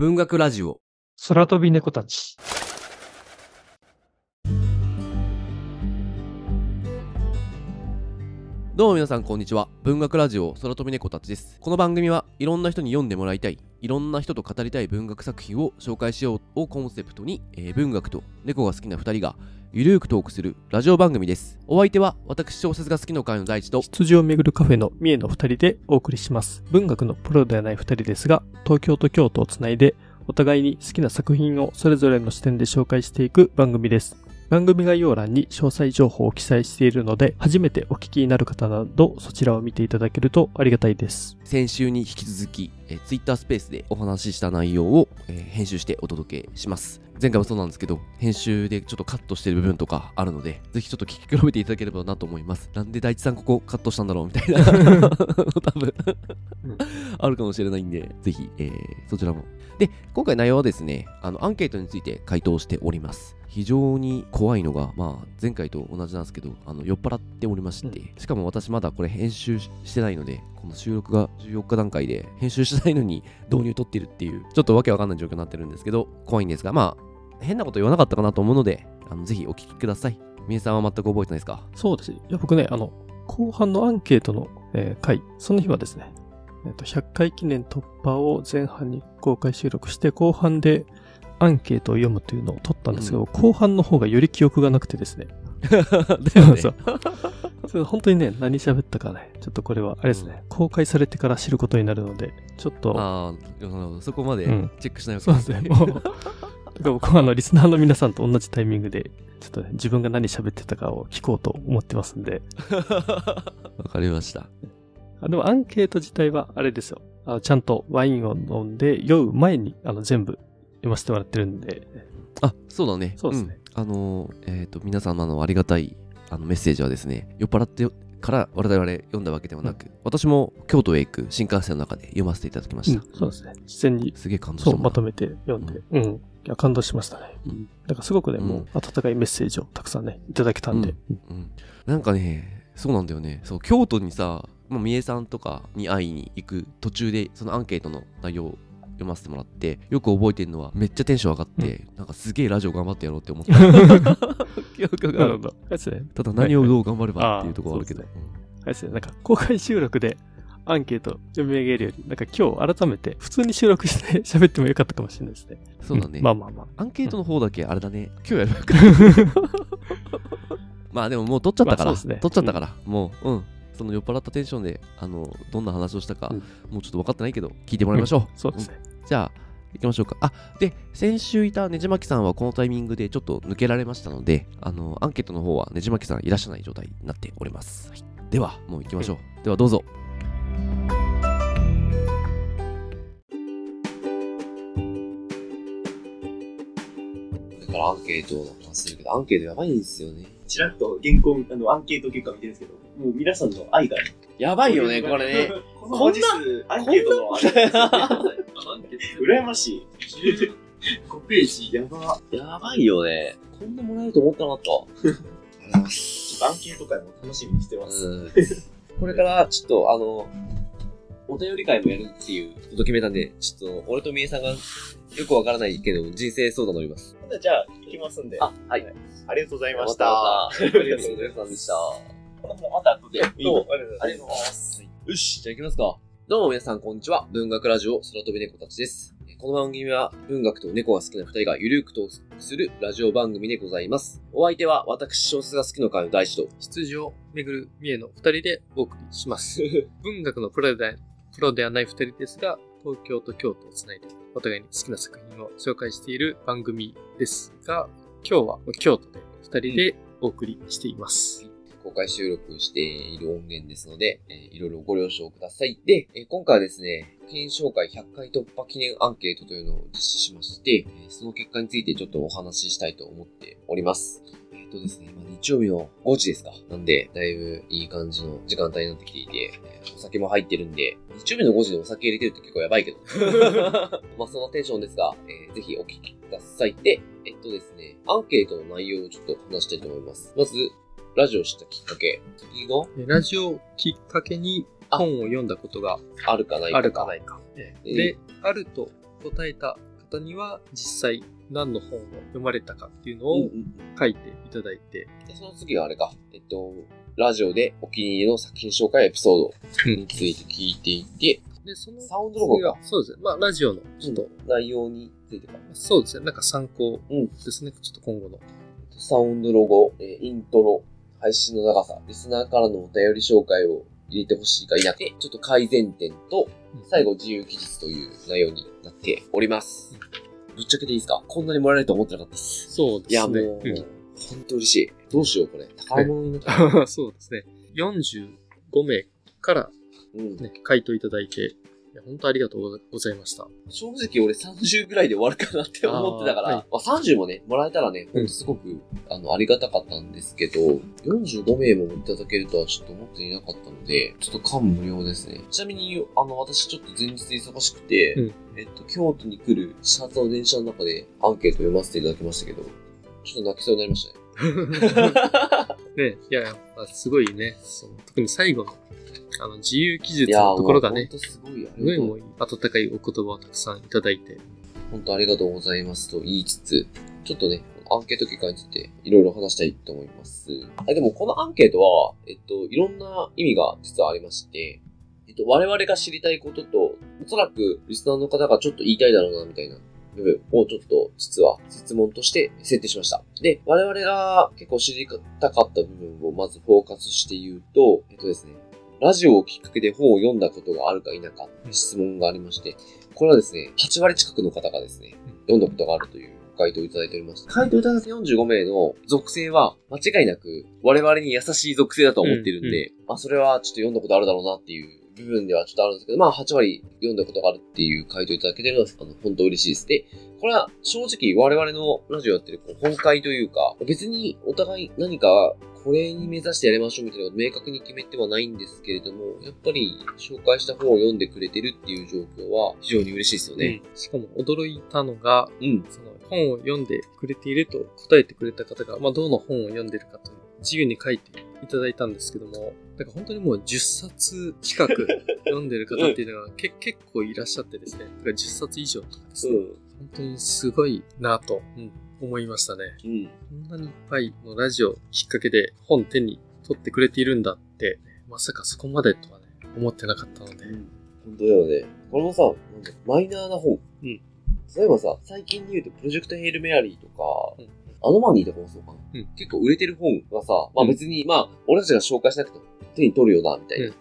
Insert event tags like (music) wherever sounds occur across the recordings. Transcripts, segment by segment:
文学ラジオ。空飛び猫たち。どうも皆さんこんにちは。文学ラジオ空飛び猫たちです。この番組はいろんな人に読んでもらいたい、いろんな人と語りたい文学作品を紹介しようをコンセプトに、えー文学と猫が好きな2人がゆるーくトークするラジオ番組です。お相手は私小説が好きの会の大地と、羊をめぐるカフェの三重の二人でお送りします。文学のプロではない二人ですが、東京と京都をつないで、お互いに好きな作品をそれぞれの視点で紹介していく番組です。番組概要欄に詳細情報を記載しているので、初めてお聞きになる方など、そちらを見ていただけるとありがたいです。先週に引き続き、えー、Twitter スペースでお話しした内容を、えー編集してお届けします。前回もそうなんですけど、編集でちょっとカットしてる部分とかあるので、ぜひちょっと聞き比べていただければなと思います。なんで大地さんここカットしたんだろうみたいな、(laughs) 多分うんあるかもしれないんで、ぜひ、えーそちらも。で、今回内容はですね、あの、アンケートについて回答しております。非常に怖いのが、まあ、前回と同じなんですけど、あの酔っ払っておりまして、しかも私まだこれ編集ししてないので、この収録が14日段階で編集してないのに導入取ってるっていう、ちょっとわけわかんない状況になってるんですけど、怖いんですが、まあ、変なこと言わなかったかなと思うので、あのぜひお聞きください。みえさんは全く覚えてないですか？そうです。いや、僕ね、あの、後半のアンケートの、えー回、その日はですね、えっと、100回記念突破を前半に公開収録して、後半でアンケートを読むというのを撮ったんですけど、後半の方がより記憶がなくてですね。(laughs) だよね。(laughs) そう。(laughs) それ本当にね、何喋ったかね、ちょっとこれは、あれですね、公開されてから知ることになるので、ちょっと、ああ、そこまでうん。チェックしないわけそうですね、もう、僕はあの、リスナーの皆さんと同じタイミングで、ちょっとね、自分が何喋ってたかを聞こうと思ってますんで、わかりました。あでもアンケート自体はあれですよ。あのちゃんとワインを飲んで酔う前にあの全部読ませてもらってるんで、あ、そうだね。そうですねんあのー、えっ、と、皆様のありがたいあのメッセージはですね、酔っ払ってから我々読んだわけではなく、私も京都へ行く新幹線の中で読ませていただきました。そうですね。自然にすげえ感動したまとめて読んで、うん。いや、感動しましたね。うんだからすごくね、うんもう温かいメッセージをたくさんね、いただけたんで、うん。なんかね、そうなんだよね。そう、京都にさ、まあ、三重さんとかに会いに行く途中で、そのアンケートの内容を読ませてもらって、よく覚えてるのは、めっちゃテンション上がって、なんかすげえラジオ頑張ってやろうって思った。記憶があるなるほど。あれですね。ただ何をどう頑張ればっていうところはあるけど。ああれですね。なんか公開収録でアンケート読み上げるより、なんか今日改めて普通に収録して (laughs) 喋ってもよかったかもしれないですね。うんそうだね。んまあまあまあ。アンケートの方だけあれだね、今日やる (laughs) まあでももう撮っちゃったから、まあそうですね撮っちゃったから、もう、うん。その酔っ払ったテンションで、あの、どんな話をしたか、うんもうちょっと分かってないけど、聞いてもらいましょう。そうですね。じゃあ、行きましょうか。あ、で、先週いたねじまきさんはこのタイミングでちょっと抜けられましたので、あの、アンケートの方はねじまきさんいらっしゃらない状態になっております。はい、では、もう行きましょう。では、どうぞ。これからアンケートを話するけど、アンケートやばいんですよね。ちらっと原稿、あの、アンケート結果見てるんですけど、もう皆さんの愛が。やばいよね、これね。(laughs) この文字数、アンケートの愛で (laughs) すよね羨ましい。5ページ、やば。やばいよね。こんなもらえると思ってなかった。アンケート会も楽しみにしてます。うんこれから、ちょっと、あの、お便り会もやるっていうこと決めたんで、ちょっと、俺とみえさんがよくわからないけど、人生相談乗ります。じゃあ、行きますんで。あ、はい。ありがとうございましまたた。ありがとうございました。また後で。ありがとうございありがとうございます。(laughs) す。よし、じゃあ行きますか。どうも皆さん、こんにちは。文学ラジオ、空飛び猫たちです。この番組は、文学と猫が好きな二人がゆるくトークするラジオ番組でございます。お相手は、私、小説が好きの会の大地と、羊をめぐる三重の二人でお送りします。(laughs) 文学のプロでプロではない二人ですが、東京と京都をつないで、お互いに好きな作品を紹介している番組ですが、今日は京都で二人でお送りしています。公開収録している音源ですので、えーいろいろご了承ください。で、えー今回はですね、検証会100回突破記念アンケートというのを実施しまして、えーその結果についてちょっとお話ししたいと思っております。えっ、とですね、今日曜日の5時ですか。なんで、だいぶいい感じの時間帯になってきていて、えーお酒も入ってるんで、日曜日の5時でお酒入れてるって結構やばいけど。(laughs) まあそのテンションですが、えーぜひお聞きください。で、えっとですね、アンケートの内容をちょっと話したいと思います。まず、ラジオを知ったきっかけ？次がラジオをきっかけに本を読んだことがあるかないか。あるかないか。えで、あると答えた方には実際何の本を読まれたかっていうのを書いていただいて。でその次はあれか、えっと、ラジオでお気に入りの作品紹介エピソードについて聞いていて、で、そのサウンドロゴか。そうですね。まあ、ラジオのちょっと、内容についてか。そうですね。なんか参考うんですね。ちょっと今後の。サウンドロゴ、えーイントロ、配信の長さ、リスナーからのお便り紹介を入れてほしいか否かで、ちょっと改善点と、最後自由記述という内容になっております。ぶっちゃけていいですか？こんなにもらえると思ってなかったです。そうですね。いや、もう、うん本当嬉しい。どうしよう、これ。高いものになっちゃう。そうですね。45名からうん。ね、回答いただいて、本当ありがとうございました。正直俺30ぐらいで終わるかなって思ってたから、あーはいまあ、30もね、もらえたらね、ほんとすごく、あの、ありがたかったんですけど、45名もいただけるとはちょっと思っていなかったので、ちょっと感無量ですね。ちなみに、あの、私ちょっと前日忙しくて、うんえっと、京都に来る始発の電車の中でアンケート読ませていただきましたけど、ちょっと泣きそうになりましたね。(laughs) ね、いや、やっぱすごいね、その特に最後の、あの、自由記述のところがね、すごい、あすごい温かいお言葉をたくさんいただいて、本当ありがとうございますと言いつつ、ちょっとね、アンケート結果についていろいろ話したいと思います。あでもこのアンケートは、えっと、いろんな意味が実はありまして、えっと、我々が知りたいことと、おそらくリスナーの方がちょっと言いたいだろうな、みたいな部分をちょっと実は質問として設定しました。で、我々が結構知りたかった部分をまずフォーカスして言うと、えっとですね、ラジオをきっかけで本を読んだことがあるか否か質問がありまして、これはですね、8割近くの方がですね、読んだことがあるという回答をいただいております。回答いただいた45名の属性は間違いなく我々に優しい属性だと思ってるんで、まあそれはちょっと読んだことあるだろうなっていう部分ではちょっとあるんですけど、まあ8割読んだことがあるっていう回答いただけてるのは、あの、本当嬉しいです。で、これは正直我々のラジオやってるこう本会というか、別にお互い何かこれに目指してやりましょうみたいなことを明確に決めてはないんですけれども、やっぱり紹介した本を読んでくれてるっていう状況は非常に嬉しいですよね。うんしかも驚いたのが、うん。その本を読んでくれていると答えてくれた方が、まあ、どの本を読んでるかという自由に書いていただいたんですけども、だから本当にもう10冊近く読んでる方っていうのがけ結構いらっしゃってですね、だから10冊以上とかですね、本当にすごいなと、うん思いましたね。うん。こんなにいっぱいのラジオきっかけで本手に取ってくれているんだって、まさかそこまでとはね、思ってなかったので、本当だよね。これもさ、なんかマイナーな本。うん例えばさ、最近で言うと、プロジェクトヘイルメアリーとか、うんアノマニーとかもそうかな。うん結構売れてる本がさ、まあうん別に、まあ、俺たちが紹介しなくても手に取るよな、みたいうんな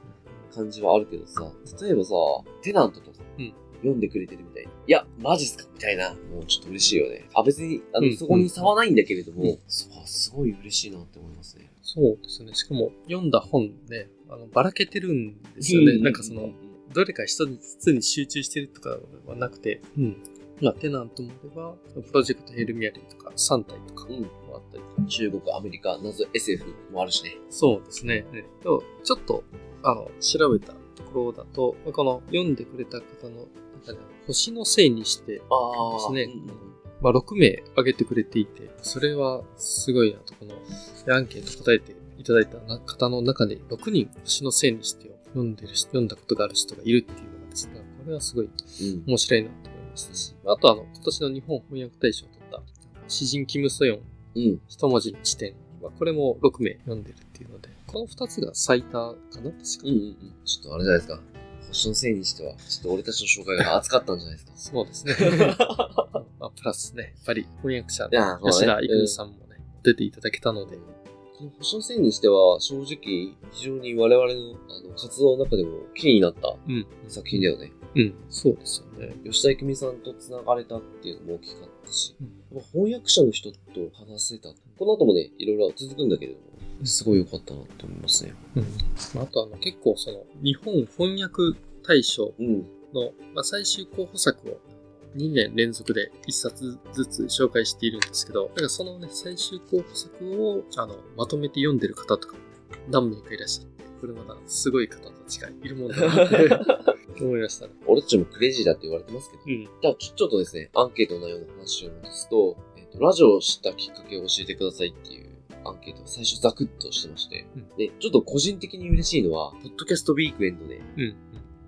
感じはあるけどさ、例えばさ、テナントとかさ、うん読んでくれてるみたいな。いや、マジっすかみたいな。もうちょっと嬉しいよね。あ、別に、あの、うんそこに差はないんだけれども、うんそう、すごい嬉しいなって思いますね。そうですね。しかも読んだ本ね、あのばらけてるんですよね。うなんかその、どれか一つに集中してるとかはなくて、うん。まあ、テナントもあれば、プロジェクトヘルミアリーとか、3体とかうんもあったり、中国、アメリカ、謎 SF もあるしね。そうですね。ねとちょっと、あの、調べたところだと、この読んでくれた方の中では、星のせいにして、あですねうんまあ、6名挙げてくれていて、それはすごいなと、このアンケート答えていただいた方の中で6人星のせいにしてを読んでる人、読んだことがある人がいるっていうのがですね、これはすごいうん。面白いなとしたし、あとあの、今年の日本翻訳大賞を取った、詩人キム・ソヨンうん。一文字の地点は、これも6名読んでるっていうので、この2つが最多かな確か。うんうんうん。ちょっとあれじゃないですか。星のせいにしては、ちょっと俺たちの紹介が熱かったんじゃないですか。そうですね。(laughs) まあ、プラスね、やっぱり翻訳者の吉田育美さんもね、出ていただけたので、この星のせいにしては、正直、非常に我々のあの活動の中でも気になったうん。作品だよね。うん、そうですよね。吉田育美さんと繋がれたっていうのも大きかったし、うん翻訳者の人と話せた。この後もね、いろいろ続くんだけれども、すごい良かったなって思いますね。うんまあ、あとあの結構その日本翻訳大賞うん。の、まあ、最終候補作を2年連続で1冊ずつ紹介しているんですけど、だからそのね、最終候補作をあのまとめて読んでる方とかも何名かいらっしゃって、これまたすごい方たちがいるもんだなって (laughs) 思いましたね。俺たちもクレイジーだって言われてますけど、うん。じゃあちょ、ちょっとですね、アンケートの内容の話を戻すと、えっ、と、ラジオを知ったきっかけを教えてくださいっていうアンケートを最初ザクッとしてまして、うんで、ちょっと個人的に嬉しいのは、ポッドキャストウィークエンドでうん。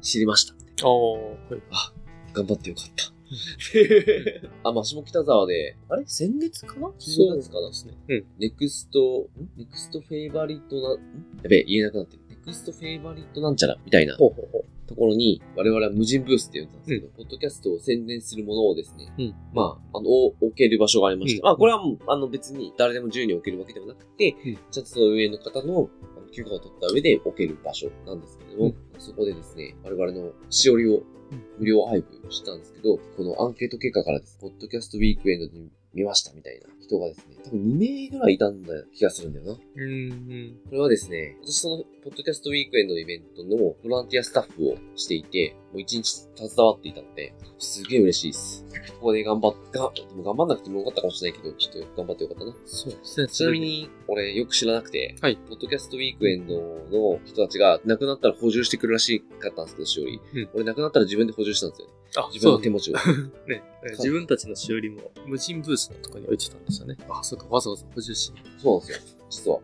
知りました。ああ、はい。頑張ってよかった。(laughs) あ、まあ、下北沢で、あれ？先月かな？先月かな？ですね。うん。ネクスト、ん？ネクストフェイバリットな、ん？やべえ、言えなくなってる。ネクストフェイバリットなんちゃらみたいなほうほうほところに、我々は無人ブースって言うんですけど、ポッドキャストを宣伝するものをですね、うん。まあ、あの、お置ける場所がありまして、うん。まあ、これはもう、あの、別に誰でも自由に置けるわけではなくて、うん。ちゃんとその上の方の許可を取った上で置ける場所なんですけれども、うん。そこでですね、我々のしおりを無料配布したんですけど、このアンケート結果からです、ポッドキャストウィークエンドで見ましたみたいな人がですね、多分2名ぐらいいたんだ気がするんだよな。う。うん。これはですね、私その、ポッドキャストウィークエンドのイベントのボランティアスタッフをしていて、もう一日携わっていたので、すげえ嬉しいです。ここで頑張っが、でも頑張んなくてもよかったかもしれないけど、ちょっと頑張ってよかったな。そうですね。ちなみに、俺よく知らなくて、はいポッドキャストウィークエンドの人たちが亡くなったら補充してくるらしかったんですけど、しおり。うん俺亡くなったら自分で補充したんですよね。あ、自分の手持ちを。ね。自分たちのしおりも無人ブースのとこに置いてたんですよね。あ、そうか。わざわざ補充しに。そうなんですよ。実は。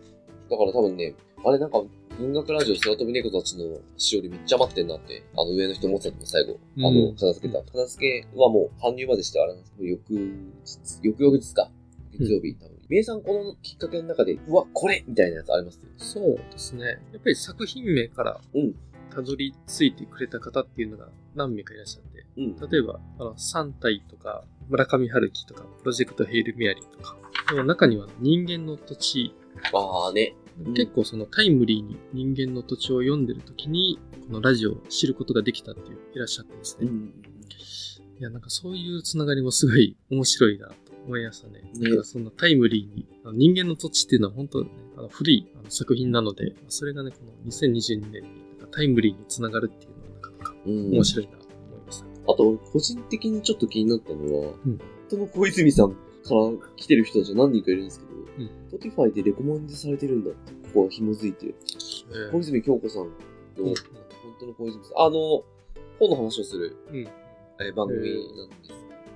だから多分ね、あれなんか、文学ラジオ空飛び猫たちのしおりめっちゃ余ってんなって、あの上の人思ってたと思う、最後。あうの、ん片付けた。片付けはもう搬入までしてあれなんですけど、翌日、翌々日か。月曜日、多分。みえさんこのきっかけの中で、うわ、これみたいなやつありますそうですね。やっぱり作品名からうん。たどり着いてくれた方っていうのが何名かいらっしゃって、うん。例えば、あの、3体とか、村上春樹とか、プロジェクトヘイルメアリーとか、でも中には人間の土地、まあね。うん結構そのタイムリーに人間の土地を読んでる時に、このラジオを知ることができたっていういらっしゃってですね。うん。いや、なんかそういうつながりもすごい面白いなと思いましたね。ねだからそんなタイムリーに、あの人間の土地っていうのは本当ね、あの古いあの作品なので、それがね、この2022年にタイムリーにつながるっていうのはなかなかうん。面白いな。あと、俺個人的にちょっと気になったのは、うんその小泉さんから来てる人たち何人かいるんですけど、うん。Spotify でレコメンドされてるんだって、ここが紐づいてる。え小泉京子さんの、うん本当の小泉さん。あの、本の話をする、うん。えー番組なんで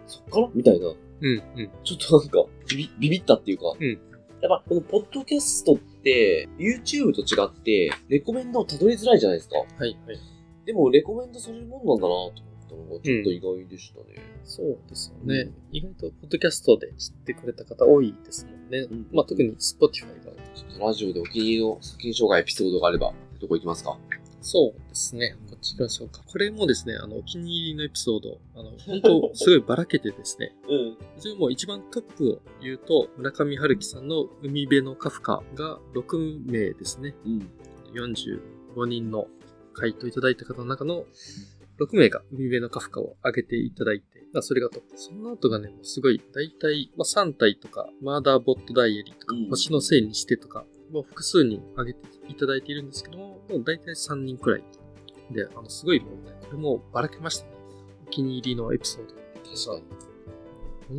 す。そっからみたいな。うん。うん。ちょっとなんか、ビビビビったっていうか。うんやっぱ、このポッドキャストって、YouTube と違って、レコメンドをたどりづらいじゃないですか。はい。はい。でも、レコメンドされるもんなんだなと思ったのが、ちょっと意外でしたね。そうですよね。意外と、ポッドキャストで知ってくれた方多いですもんね。うんまあ、特に Spotify が。ちょっとラジオでお気に入りの作品紹介エピソードがあれば、どこ行きますか？そうですね。こっち行きましょうか。これもですね、あの、お気に入りのエピソード、あの、本当すごいばらけてですね、(laughs) うん。それもう一番トップを言うと、村上春樹さんの海辺のカフカが6名ですね。うん。45人の回答いただいた方の中の6名が海辺のカフカを上げていただいて、まあ、それがトップ。その後がね、もうすごい、だいたい、まあ、3体とか、マーダーボットダイアリーとか、うん星のせいにしてとか、もう複数人上げていただいているんですけども、もうだいたい3人くらい。で、あの、すごいもうね、これもばらけましたね。お気に入りのエピソード。確かに。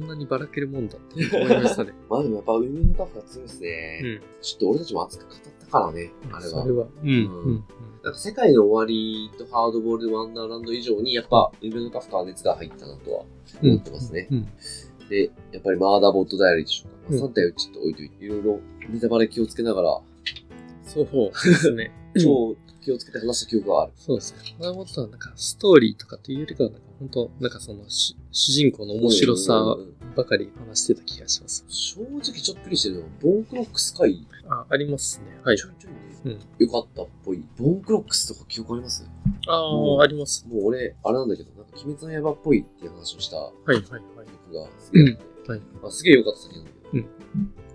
こんなにばらけるもんだって思いましたね。(laughs) まあでもやっぱ海のカフが強いですね。うん。ちょっと俺たちも熱く語ったからね、あれは。それは。うん。うん。なんか世界の終わりとハードボールワンダーランド以上に、やっぱ海のカフカは熱が入ったなとはうん。思ってますね。うん。で、やっぱりマーダーボットダイアリーでしょうか。うんまあ、3体をちょっと置いといて、いろいろネタバレ気をつけながら、そうですね。超気をつけて話した記憶がある。そうですね。これはもっとなんかストーリーとかっていうよりかは、なんか本当なんかその主主人公の面白さうんうんうんばかり話してた気がします。正直ちょっぴりしてるのは、ボーンクロックス回、あ、ありますね。はいち。ょいちょいね、うん。よかったっぽい。ボーンクロックスとか記憶あります？あうんあ、あります。もう俺、あれなんだけど、なんか鬼滅の刃っぽいっていう話をしたはいはいはい。曲がすげえあって、はいまあ、すげえ良かった作品なんだけど、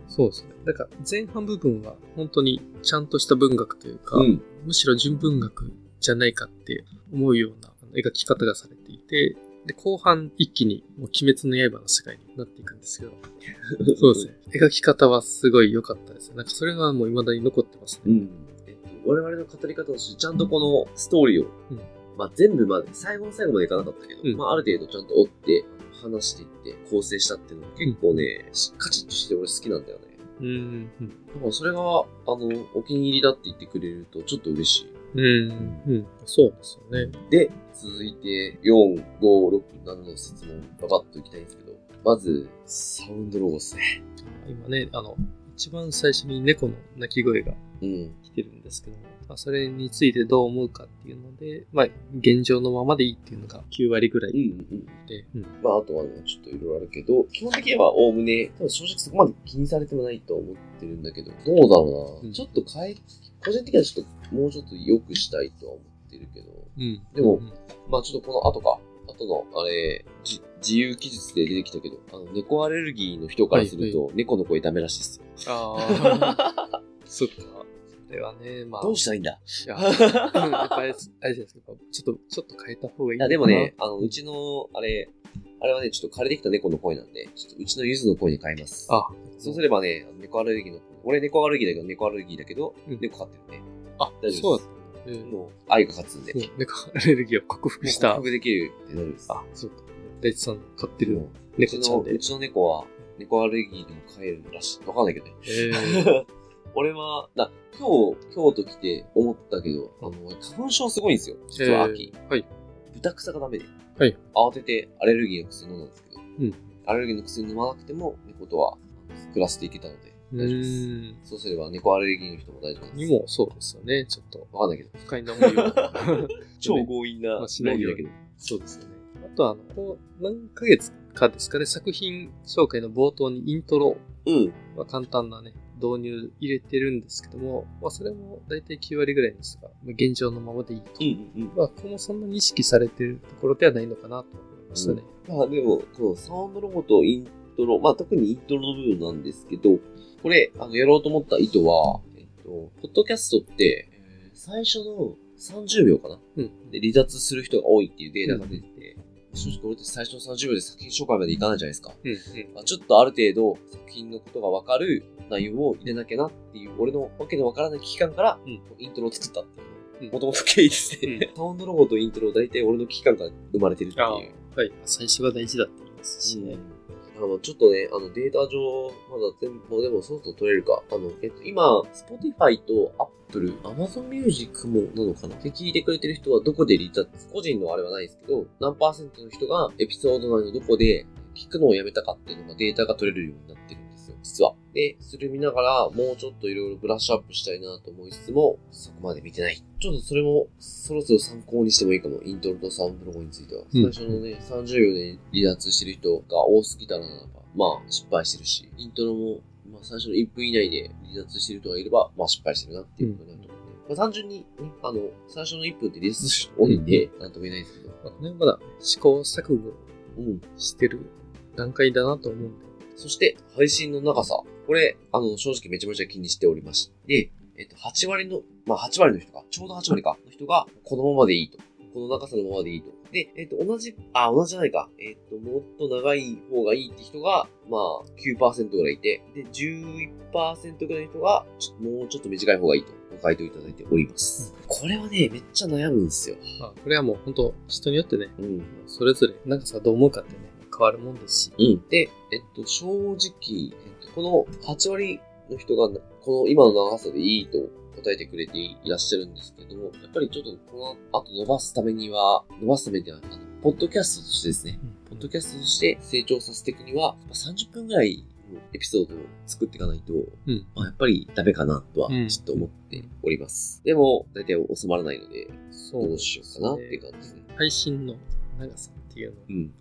そうですね。だから前半部分は本当にちゃんとした文学というか、うん。むしろ純文学じゃないかって思うような描き方がされていて、で、後半一気にもう鬼滅の刃の世界になっていくんですけど、(laughs) そうですね。描き方はすごい良かったですね。なんかそれがもう未だに残ってますね。うん。えっと、我々の語り方として、ちゃんとこのストーリーを、うんまあ全部まで、最後の最後までいかなかったけど、うんまあある程度ちゃんと追って、話していって、構成したっていうのが結構ね、しカチッとして俺好きなんだよね。うん。うん。だからそれが、あの、お気に入りだって言ってくれるとちょっと嬉しい。うん。うん。そうですよね。で、続いて、4、5、6、7の質問、ババッといきたいんですけど、まず、サウンドロゴスね。今ね、あの、一番最初に猫の鳴き声がうん。来てるんですけども、まあ、それについてどう思うかっていうので、まあ、現状のままでいいっていうのが9割ぐらいうんうん。で、うん。まあ、あとはね、ちょっといろいろあるけど、基本的にはおおむね、多分正直そこまで気にされてもないと思ってるんだけど、どうだろうな。うんちょっと変え、個人的にはちょっと、もうちょっと良くしたいとは思ってるけど、うん。でもうんまあちょっとこの後か、後の、あれ、じ自由記述で出てきたけど、あの、猫アレルギーの人からすると、猫の声ダメらしいですよ。ああ。(laughs) そっか。それはね、まあ。どうしたらいいんだ？いや、うんやっぱり、あれじゃないですか。ちょっと、ちょっと変えた方がいいいや、のかなでもね、、あの、うちの、あれ、あれはね、ちょっと枯れてきた猫の声なんで、ちょっとうちのゆずの声に変えます。あ、そうすればね、猫アレルギーの、俺猫アレルギーだけど、猫アレルギーだけど、うん猫飼ってるんで、あ、大丈夫ですそうだった。えーもう愛が勝つんで、もう猫アレルギーを克服した。克服できるってなるんです。あ、そうか。大地さん飼ってるもううちの、猫ちゃんでう。ちの猫は、猫アレルギーでも飼えるらしい。わかんないけどね。えー、(laughs) 俺は、な、今日、京都来て思ったけど、あの、花粉症すごいんですよ。実は秋。えーはい。豚草がダメで。はい。慌ててアレルギーの薬飲んだんですけど、うんアレルギーの薬飲まなくても、猫とは暮らしていけたので、う大丈夫です。ーん。そうすれば、猫アレルギーの人も大丈夫です。にもそうですよね。ちょっと、わかんないけど。不快な思いを。(laughs) 超強引な (laughs) まあしないだけど。そうですよね。あとは、あの、こう何ヶ月かですかね、作品紹介の冒頭にイントロうん。まあ、簡単なね、導入入れてるんですけども、まあ、それも大体9割ぐらいですが、まあ現状のままでいいと。うんうんうん。まあ、ここもそんなに意識されてるところではないのかなと思いましたね。まあでも、このサウンドロゴとイントロ、まあ特にイントロの部分なんですけど、これ、あの、やろうと思った意図は、えっと、ポッドキャストって、えー最初の30秒かな？うん。で、離脱する人が多いっていうデータが出てて、正直俺って最初の30秒で作品紹介までいかないじゃないですか。うん、うん。まあ、ちょっとある程度作品のことがわかる内容を入れなきゃなっていう、俺のわけのわからない危機感から、うんイントロを作ったっていううん。もともと経緯ですね。サウンドロゴとイントロ、大体俺の危機感から生まれてるっていう。あはい。最初が大事だって言いますしね。あの、ちょっとね、あの、データ上、まだ全部、でもそろそろ取れるか。あの、えっと、今、Spotify と Apple、Amazon Music もなのかな？って聞いてくれてる人はどこでリタ、個人のあれはないですけど、何パーセントの人がエピソード内のどこで聞くのをやめたかっていうのがデータが取れるようになってる、実は。で、それ見ながら、もうちょっといろいろブラッシュアップしたいなと思いつつも、そこまで見てない。ちょっとそれも、そろそろ参考にしてもいいかも。イントロとサウンドロゴについては。うん最初のね、30秒で離脱してる人が多すぎたらならば、まあ、失敗してるし、イントロも、まあ、最初の1分以内で離脱してる人がいれば、まあ、失敗してるなっていうことになると思うんで。まあ、単純に、ね、あの、最初の1分って離脱する人多いんで、なんとも言えないですけど。まあね、まだ試行錯誤うん。してる段階だなと思うんで。そして、配信の長さ。これ、あの、正直めちゃめちゃ気にしておりまして、えっと、8割の、まあ、8割の人か、ちょうど8割か、の人が、このままでいいと。この長さのままでいいと。で、えっと、同じ、あ、同じじゃないか。えっと、もっと長い方がいいって人が、まあ、9%ぐらいいて、で、11%ぐらいの人が、ちょもうちょっと短い方がいいと、ご回答いただいております。これはね、めっちゃ悩むんですよ。まあ、これはもう本当人によってね、うん。それぞれ長さどう思うかってね、変わるもんですし。うん。で、えっと、正直、えっと、この8割の人が、この今の長さでいいと答えてくれていらっしゃるんですけども、やっぱりちょっとこの後伸ばすためには、伸ばすためには、あの、ポッドキャストとしてですね、ポッドキャストとして成長させていくには、まあ30分ぐらいのエピソードを作っていかないと、うん。まあ、やっぱりダメかなとは、うんちょっと思っております。でも、大体収まらないので、そどうしようかなっていう感じですね。配信の長さっていうの。うん。い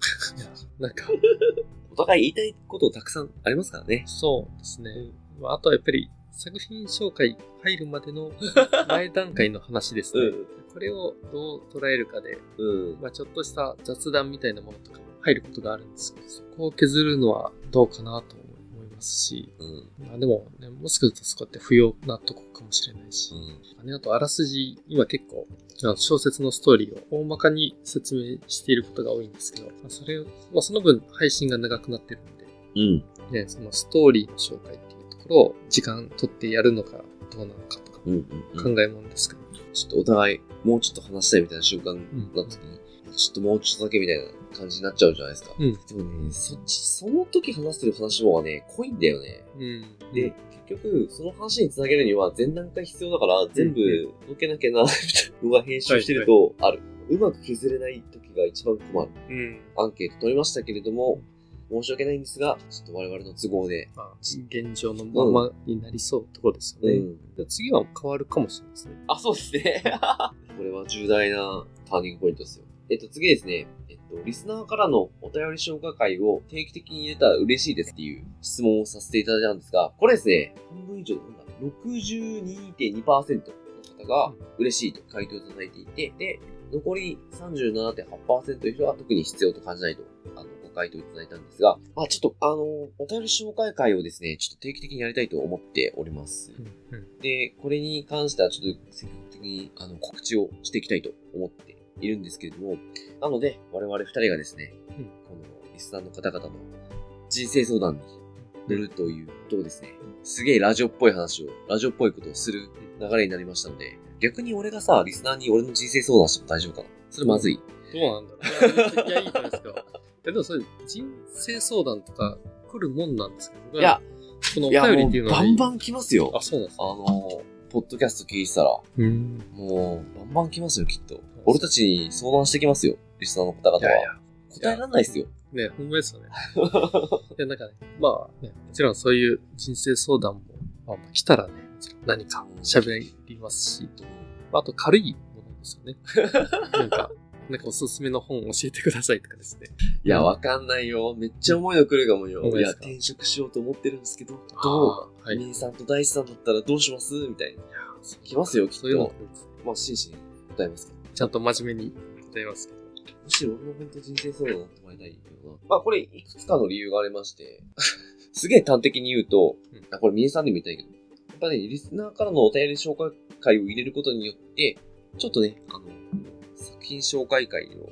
や、なんか、(laughs) お互い言いたいことたくさんありますからね。そうですね。まあ、あとはやっぱり作品紹介入るまでの (laughs) 前段階の話ですね。これをどう捉えるかで、うん。うん。まあ、ちょっとした雑談みたいなものとかも入ることがあるんですけど、そこを削るのはどうかなとますし、うん。まあでも、ね、もしかするとそこって不要なとこかもしれないし、うん。ね、あとあらすじ、今結構、小説のストーリーを大まかに説明していることが多いんですけど、まあ、それを、まあ、その分配信が長くなってるんうん。で、ね、そのストーリーの紹介っていうところを時間取ってやるのかどうなのかとかうん。うん。考えもんですけど、ちょっとお互い、もうちょっと話したいみたいな瞬間なった時に、ちょっともうちょっとだけみたいな感じになっちゃうじゃないですか。うんでもね、そっち、その時話してる話の方がね、濃いんだよね。うん。で、結局、その話につなげるには前段階必要だから、全部のけなきゃな、(laughs) みたいなのが編集してると、ある。うまく削れない時が一番困る。うん。アンケート取りましたけれども、申し訳ないんですが、ちょっと我々の都合で。まあ、現状のままになりそうってことですよね。うんで次は変わるかもしれないですね。あ、そうですね。(laughs) これは重大なターニングポイントですよ。えっと、次ですね。えっと、リスナーからのお便り紹介会を定期的に入れたら嬉しいですっていう質問をさせていただいたんですが、これですね、半分以上、なんだ、62.2%の方が嬉しいと回答いただいていて、で、残り37.8%の人は特に必要と感じないと、あの、ご回答いただいたんですが、まあちょっと、あの、お便り紹介会をですね、ちょっと定期的にやりたいと思っております。うんで、これに関してはちょっと積極的にあの告知をしていきたいと思っているんですけれども、なので、我々二人がですね、うんこのリスナーの方々の人生相談に乗るということをですね、すげえラジオっぽい話を、ラジオっぽいことをする流れになりましたので、逆に俺がさ、リスナーに俺の人生相談しても大丈夫かな？それまずい。どうなんだろう。いや、いいじゃないですか。(laughs) でもそれ、人生相談とか来るもんなんですけど、いや、このお便りもっていうのはね、うバンバン来ますよ。あ、そうなんですあか。の、ポッドキャスト聞いてたら、うん。もう、バンバン来ますよ、きっと。俺たちに相談してきますよ、リスナーの方々は。いやいや答えられないですよ。ね、ほんまですよね。(laughs) いや、なんかね、まあね、もちろんそういう人生相談も、まあ、まあ来たらね、もちろん何か喋りますし、あと軽いものですよね。(laughs) なんか、なんかおすすめの本教えてくださいとかですね。いや、わかんないよ。めっちゃ重いの来るかもよ。いや、転職しようと思ってるんですけど、どあーはい。う兄さんと大地さんだったらどうします？みたいな。来ますよ、きっそういうのと。まあ、真摯に答えますけど。ちゃんと真面目に答えますけど。むしろ俺の本当人生相談になってもらいたいよな。まあ、これ、いくつかの理由がありまして、(laughs) すげえ端的に言うと、うんあ、これ、皆さんにも言いたいけど、やっぱね、リスナーからのお便り紹介会を入れることによって、ちょっとね、あの、作品紹介会の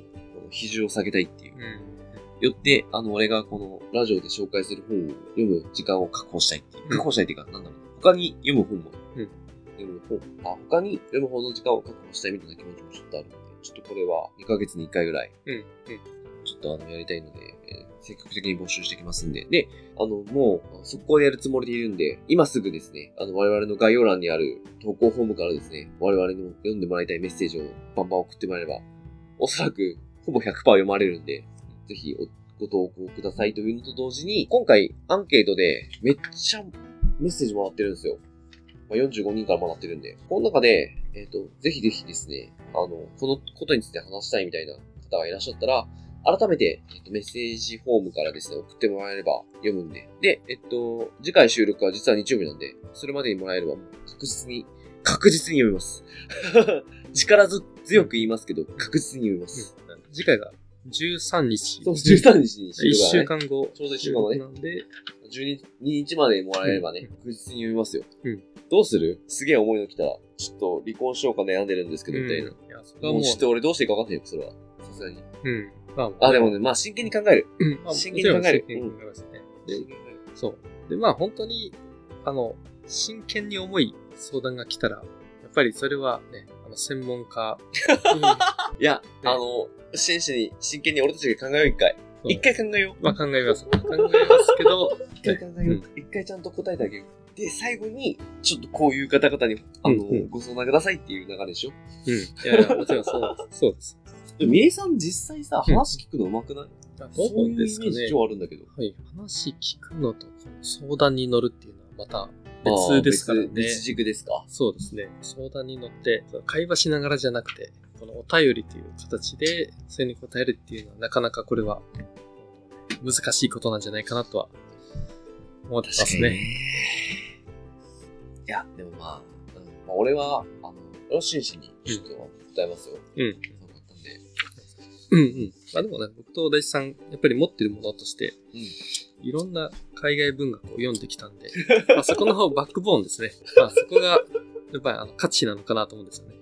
比重を下げたいっていう。うん。よって、あの、俺がこのラジオで紹介する本を読む時間を確保したいっていう。うん確保したいっていうか、なんだろう。他に読む本も。うん読む本。あ、他に読む本の時間を確保したいみたいな気持ちもちょっとあるので、ちょっとこれは2ヶ月に1回ぐらい、うん。うん。ちょっとあの、やりたいので、えー積極的に募集してきますんで。で、あの、もう、速攻でやるつもりでいるんで、今すぐですね、あの、我々の概要欄にある投稿フォームからですね、我々の読んでもらいたいメッセージをバンバン送ってもらえれば、おそらく、ほぼ100%読まれるんで、ぜひおご投稿くださいというのと同時に、今回アンケートでめっちゃメッセージもらってるんですよ。まあ、45人からもらってるんで、この中で、えっ、と、ぜひぜひですね、あの、このことについて話したいみたいな方がいらっしゃったら、改めて、えっと、メッセージフォームからですね、送ってもらえれば読むんで。で、えっと、次回収録は実は日曜日なんで、それまでにもらえれば確実に、確実に読みます。(laughs) 力強く言いますけど、確実に読みます。次回が13日。そう、13日に1収録週がね。間後。ちょうど一週間後ねなんで、12日までもらえればね、うん確実に読みますよ。うんどうする？すげえ重いの来たら、ちょっと離婚しようか悩んでるんですけど、みたいな。いや、それはもうもうちょっと俺どうしていいか分かんないよ、それは。さすがに。うん。まあ、でもね、まあ真剣に考える。うん、まあ真剣に考えるもちろん真剣に考えますね。で真、剣に考える。そう。で、まあ本当に、あの、真剣に重い相談が来たら、やっぱりそれはね、あの、専門家。(laughs) いや、ねあの、真摯に、真剣に俺たちが考えよう、一回。うん一回考えよう。まあ考えます。考えますけど、一回考えよう。一回ちゃんと答えてあげよう。で、最後に、ちょっとこういう方々に、あの、うんうんご相談くださいっていう流れでしょ？うん。いやいや、もちろんそうです。そうです。でも、みえさん実際さ、うん話聞くの上手くない、ういうイメですかねージ。超あるんだけど。はい。話聞くのと、相談に乗るっていうのはまた別ですからね。別別軸ですか？そうですね。相談に乗って、会話しながらじゃなくて、このお便りという形で、それに答えるっていうのは、なかなかこれは、難しいことなんじゃないかなとは、思ってますね。いや、でもまあ、うんまあ、俺は、あの、俺は真摯にちょっと答えますよ。うん。そうだったんで。うんうん。まあでもね、僕と大地さん、やっぱり持ってるものとして、うん。いろんな海外文学を読んできたんで、まあそこの方バックボーンですね。まあそこが、やっぱりあの価値なのかなと思うんですよね。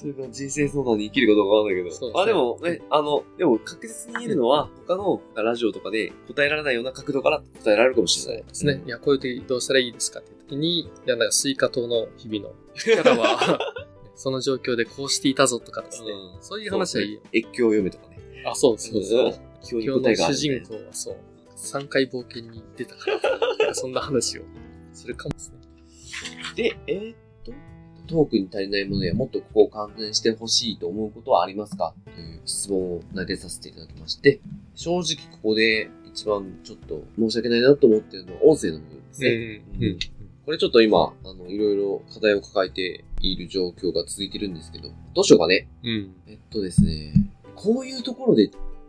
それが人生相談に生きることかわかんないけど。そうあ、でもね、あの、でも確実に言えるのは、他のラジオとかで答えられないような角度から答えられるかもしれない。ですね。いや、こういう時どうしたらいいですかっていう時に、いや、なんかスイカ島の日々の力は、その状況でこうしていたぞとかですね。うんそういう話はいいよ。越境を読めとかね。あ、そうそうそう。今日の主人公はそう、3回冒険に出たから、(laughs) そんな話をするかもですね。で、えートークに足りないものやもっとここを完全してほしいと思うことはありますか？という質問を投げさせていただきまして、正直ここで一番ちょっと申し訳ないなと思ってるのは音声の部分ですね。うん。うん。これちょっと今、あの、いろいろ課題を抱えている状況が続いてるんですけど、どうしようかね。うん。えっとですね、こういうところで、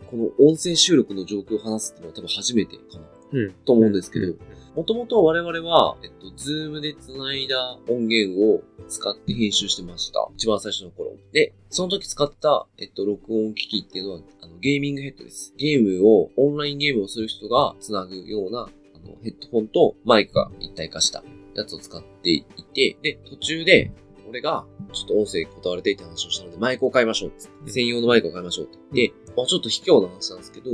この音声収録の状況を話すっていうのは多分初めてかな。うん。と思うんですけどうん、もともと我々は、えっと、ズームで繋いだ音源を使って編集してました。一番最初の頃。で、その時使った、えっと、録音機器っていうのは、あの、ゲーミングヘッドです。ゲームを、オンラインゲームをする人が繋ぐような、あの、ヘッドホンとマイクが一体化したやつを使っていて、で、途中で、俺が、ちょっと音声こだわれていって話をしたので、マイクを買いましょう。専用のマイクを買いましょうって言って、まあちょっと卑怯な話なんですけど、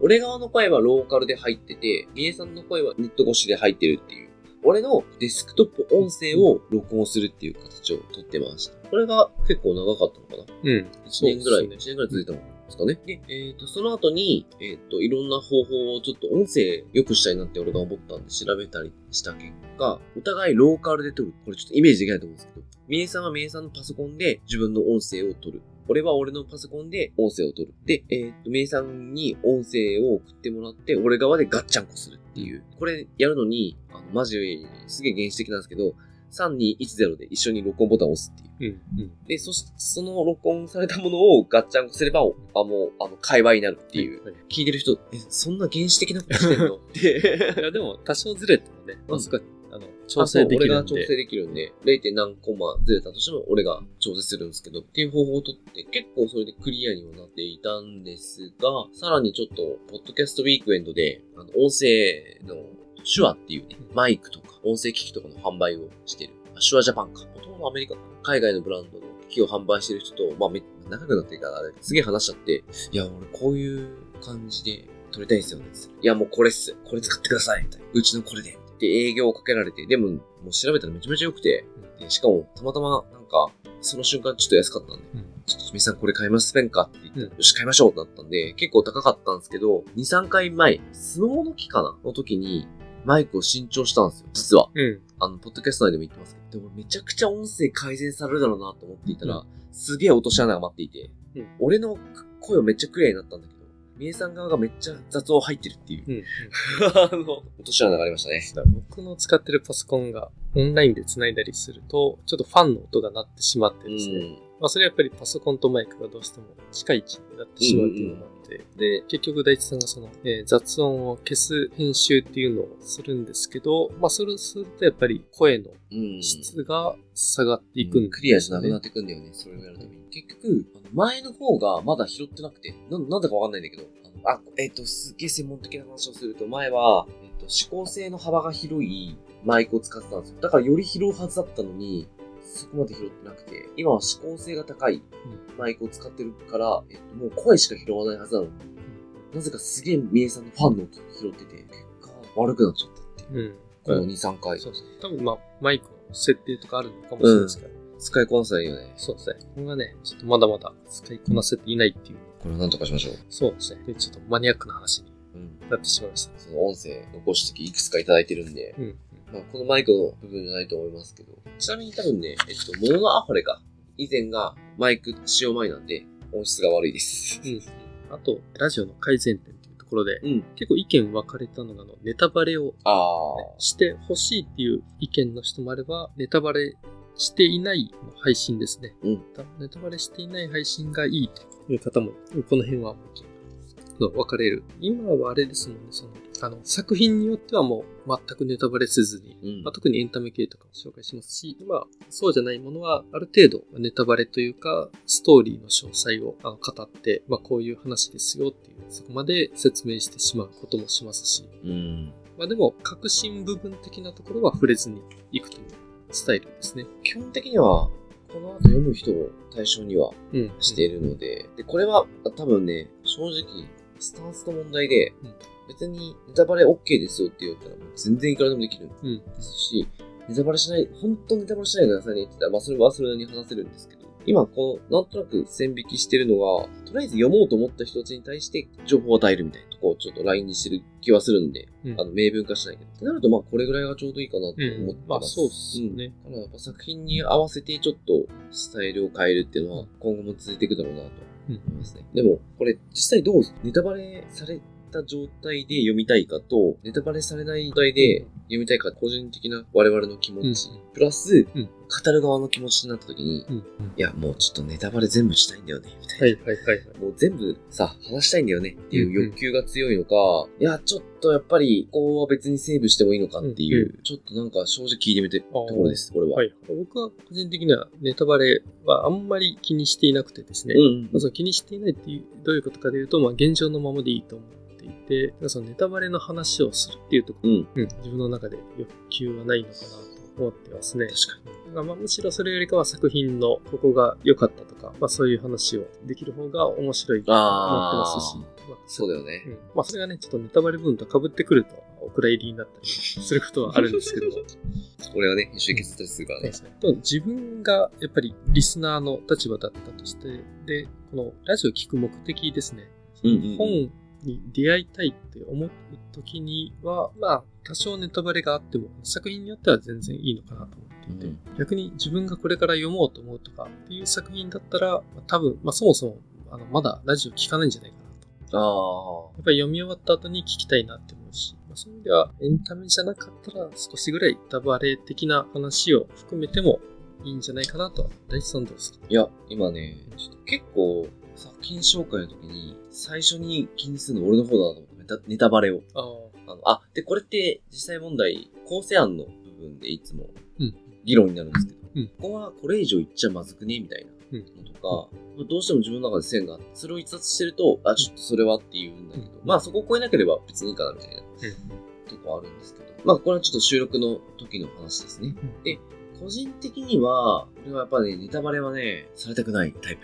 俺側の声はローカルで入ってて、みえさんの声はネット越しで入ってるっていう。俺のデスクトップ音声を録音するっていう形をとってました。これが結構長かったのかなうん。1年ぐらい、1そうですね年ぐらい続いたのですかね。で、えっ、と、その後に、えっ、と、いろんな方法をちょっと音声良くしたいなって俺が思ったんで調べたりした結果、お互いローカルで撮る。これちょっとイメージできないと思うんですけど、みえさんはみえさんのパソコンで自分の音声を撮る。俺は俺のパソコンで音声を撮る。で、えっ、と、みえさんに音声を送ってもらって、俺側でガッチャンコするっていう。これやるのに、あの、マジすげえ原始的なんですけど、3210で一緒に録音ボタンを押すっていう。うん。うん。で、そし、その録音されたものをガッチャンコすれば、あ、もう、あの、会話になるっていう。はい。聞いてる人、え、そんな原始的なことしてんの？って。(laughs) いや、でも、多少ずれてもね、うんまさか、あの、調整できるんで。俺が調整できるんで、0. 何コマずれたとしても俺が調整するんですけど、っていう方法をとって、結構それでクリアにはなっていたんですが、さらにちょっと、ポッドキャストウィークエンドで、あの、音声の手話っていうね、マイクとか音声機器とかの販売をしてる。手話ジャパンか。もともとアメリカか海外のブランドの機器を販売してる人と、まあ、め、長くなってるからあれ、すげえ話しちゃって、いや、俺こういう感じで撮りたいんですよね。いや、もうこれっす。これ使ってください。みたいな。うちのこれで。で、営業をかけられて、でも、もう調べたらめちゃめちゃ良くて、でしかも、たまたま、なんか、その瞬間ちょっと安かったんで、うん。ちょっと、みさんこれ買いますペンかって言って、うん。よし、買いましょうってなったんで、結構高かったんですけど、2、3回前、スノーの木かな？の時に、マイクを新調したんですよ、実は。うん。あの、ポッドキャスト内でも言ってますけど、でもめちゃくちゃ音声改善されるだろうなと思っていたら、すげえ落とし穴が待っていて、うん。俺の声はめっちゃクリアになったんだけど、みえさん側がめっちゃ雑音入ってるっていう、うん。あの、落とし穴がありましたね。僕の使ってるパソコンがオンラインで繋いだりすると、ちょっとファンの音が鳴ってしまってですね。うんまあそれはやっぱりパソコンとマイクがどうしても近い位置になってしまうっていうのもて、で、結局大地さんがその、えー雑音を消す編集っていうのをするんですけど、まあそれをするとやっぱり声のうん。質が下がっていくんです、ねクリアじゃなくなっていくんだよね、それをやるために。結局、あの前の方がまだ拾ってなくて、ななんだかわかんないんだけど、あのあ、えっ、と、すっげえ専門的な話をすると、前は、えっ、と、指向性の幅が広いマイクを使ってたんですよ。だからより拾うはずだったのに、そこまで拾ってなくて、今は指向性が高いマイクを使ってるから、えっ、と、もう声しか拾わないはずなのに、なぜかすげえみえさんのファンの音拾ってて、結果悪くなっちゃったっていう。うん。この2、3回。そうそう。多分まあ、マイクの設定とかあるのかもしれないですけど、使いこなせないよね。そうですね。これがね、ちょっとまだまだ使いこなせていないっていう。これをなんとかしましょう。そうですね。で、ちょっとマニアックな話にうん。なってしまいました。その音声のご指摘いくつかいただいてるんで、うん。まあ、このマイクの部分じゃないと思いますけど、ちなみに多分ね、えっと、モノのアファレか。以前がマイク使用前なんで、音質が悪いです。うん。あと、ラジオの改善点っていうところで、うん。結構意見分かれたのが、あの、ネタバレを、ね。してほしいっていう意見の人もあれば、ネタバレしていない配信ですね。うんネタバレしていない配信がいいという方も、この辺はの分かれる。今はあれですもんね、その、あの、作品によってはもう全くネタバレせずに、うんまあ、特にエンタメ系とかも紹介しますし、まあ、そうじゃないものは、ある程度ネタバレというか、ストーリーの詳細をあの語って、まあ、こういう話ですよっていう、そこまで説明してしまうこともしますし、うん。まあでも、革新部分的なところは触れずにいくというスタイルですね。基本的には、この後読む人を対象にはうん。しているので、で、これは多分ね、正直、スタンスの問題で、うん別にネタバレ OK ですよって言ったら、もう全然いくらでもできるんうん。ですし、ネタバレしない、本当にネタバレしないでくださいねって言ったら、まあそれはそれなりに話せるんですけど、今この、なんとなく線引きしてるのが、とりあえず読もうと思った人たちに対して情報を与えるみたいなとこをちょっと LINE にしてる気はするんで、うんあの、明文化しないけど。ってなると、まあこれぐらいがちょうどいいかなと思ってます。まあそうっすね。だからやっぱ作品に合わせてちょっとスタイルを変えるっていうのは今後も続いていくだろうなとうん思いますね。でも、これ実際どうネタバレされた状態で読みたいかと、ネタバレされない状態で読みたいか、個人的な我々の気持ち、うんプラス、うん語る側の気持ちになった時に、うん。いや、もうちょっとネタバレ全部したいんだよね、みたいな。はいはいはいはい。もう全部さ、話したいんだよねっていう欲求が強いのか、いや、ちょっとやっぱり、ここは別にセーブしてもいいのかっていう、うんちょっとなんか正直聞いてみてるところです、これは。はい。僕は個人的にはネタバレはあんまり気にしていなくてですね。うんま気にしていないっていう、どういうことかというと、まあ、現状のままでいいと思ってそのネタバレの話をするっていうところ、うん。うん、自分の中で欲求はないのかなと思ってますね。確かに。だからまあむしろそれよりかは作品のここが良かったとか、まあ、そういう話をできる方が面白いと思ってますし、まあそうだよねう。んまあ、それがね、ちょっとネタバレ分と被ってくると、お蔵入りになったりすることはあるんですけど、(laughs) 俺はね、一緒に削ったりするからね。と自分がやっぱりリスナーの立場だったとして、で、このラジオを聞く目的ですね。うんうんうん本に出会いたいって思う時には、まあ、多少ネタバレがあっても、作品によっては全然いいのかなと思っていて、うん逆に自分がこれから読もうと思うとかっていう作品だったら、まあ多分、まあそもそも、あの、まだラジオ聞かないんじゃないかなと。あやっぱり読み終わった後に聞きたいなって思うし、まあ、そういう意味ではエンタメじゃなかったら少しぐらいネタバレ的な話を含めてもいいんじゃないかなとは、大地さんどうですかあ。いや、今ね、ちょっと結構、作品紹介の時に、最初に気にするの俺の方だなと思って、ネタバレを。ああの、あ、で、これって実際問題、構成案の部分でいつもうん。議論になるんですけど、うん。ここはこれ以上言っちゃまずくねみたいなうん。のとか、どうしても自分の中で線があって、それを逸脱してると、あ、ちょっとそれはって言うんだけど、うん。まあそこを超えなければ別にいいかなみたいなとこあるんですけど、まあこれはちょっと収録の時の話ですね。うん。で、個人的には、俺はやっぱね、ネタバレはね、されたくないタイプ。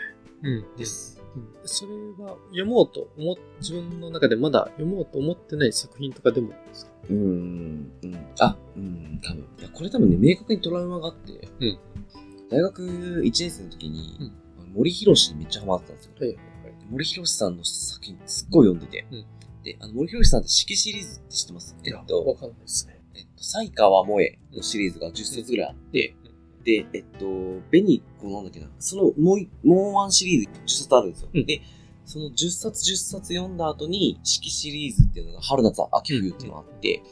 うん。です。うんそれは読もうと思っ、自分の中でまだ読もうと思ってない作品とかでもですか？うーん、うん。あ、うん、多分。いや、これ多分ね、明確にトラウマがあって、うん大学1年生の時に、うん森博にめっちゃハマってたんですよ。はいはい森博さんの作品すっごい読んでて。うんで、あの、森博さんって四季シリーズって知ってます？えっわと、かんないですね。えっと、才川萌えのシリーズが10冊ぐらいあって、で、えっと、紅子なんだっけな、そのもうい、もうワンシリーズ10冊あるんですよ。うんで、その10冊10冊読んだ後に、四季シリーズっていうのが春夏秋冬っていうのがあって、